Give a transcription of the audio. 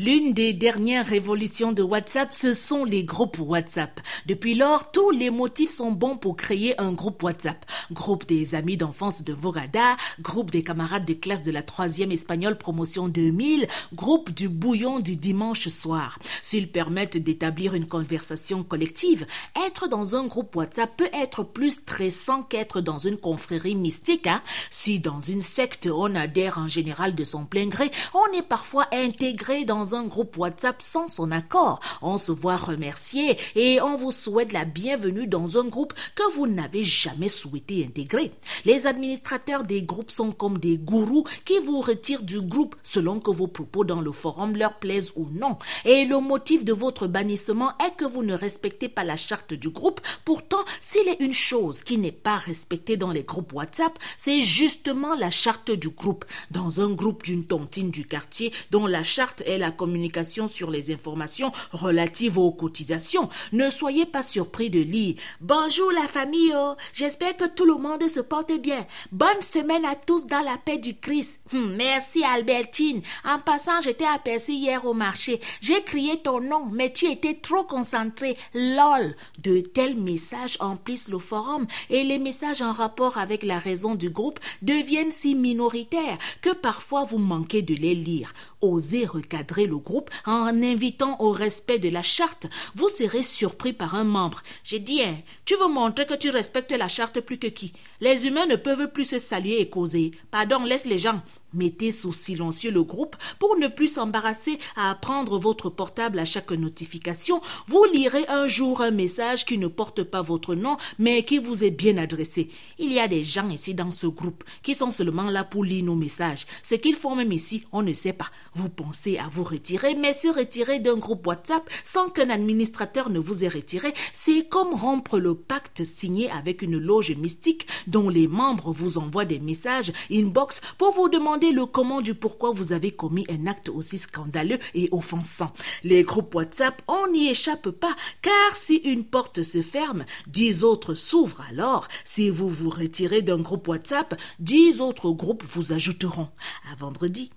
L'une des dernières révolutions de WhatsApp, ce sont les groupes WhatsApp. Depuis lors, tous les motifs sont bons pour créer un groupe WhatsApp. Groupe des amis d'enfance de Vogada, groupe des camarades de classe de la troisième espagnole promotion 2000, groupe du bouillon du dimanche soir. S'ils permettent d'établir une conversation collective, être dans un groupe WhatsApp peut être plus stressant qu'être dans une confrérie mystique. Hein. Si dans une secte on adhère en général de son plein gré, on est parfois intégré dans un groupe WhatsApp sans son accord. On se voit remercier et on vous souhaite la bienvenue dans un groupe que vous n'avez jamais souhaité intégrer. Les administrateurs des groupes sont comme des gourous qui vous retirent du groupe selon que vos propos dans le forum leur plaisent ou non. Et le motif de votre bannissement est que vous ne respectez pas la charte du groupe. Pourtant, s'il est une chose qui n'est pas respectée dans les groupes WhatsApp, c'est justement la charte du groupe. Dans un groupe d'une tontine du quartier dont la charte est la communication sur les informations relatives aux cotisations. Ne soyez pas surpris de lire Bonjour la famille, oh. j'espère que tout le monde se porte bien. Bonne semaine à tous dans la paix du Christ. Hum, merci Albertine. En passant, j'étais aperçu hier au marché. J'ai crié ton nom, mais tu étais trop concentré. LOL. De tels messages emplissent le forum et les messages en rapport avec la raison du groupe deviennent si minoritaires que parfois vous manquez de les lire. Osez recadrer le groupe en invitant au respect de la charte, vous serez surpris par un membre. J'ai dit, hein, tu veux montrer que tu respectes la charte plus que qui? Les humains ne peuvent plus se saluer et causer. Pardon, laisse les gens. Mettez sous silencieux le groupe pour ne plus s'embarrasser à prendre votre portable à chaque notification. Vous lirez un jour un message qui ne porte pas votre nom, mais qui vous est bien adressé. Il y a des gens ici dans ce groupe qui sont seulement là pour lire nos messages. Ce qu'ils font même ici, on ne sait pas. Vous pensez à vous retirer, mais se retirer d'un groupe WhatsApp sans qu'un administrateur ne vous ait retiré, c'est comme rompre le pacte signé avec une loge mystique dont les membres vous envoient des messages inbox pour vous demander le comment du pourquoi vous avez commis un acte aussi scandaleux et offensant. Les groupes WhatsApp, on n'y échappe pas, car si une porte se ferme, dix autres s'ouvrent alors. Si vous vous retirez d'un groupe WhatsApp, dix autres groupes vous ajouteront. À vendredi.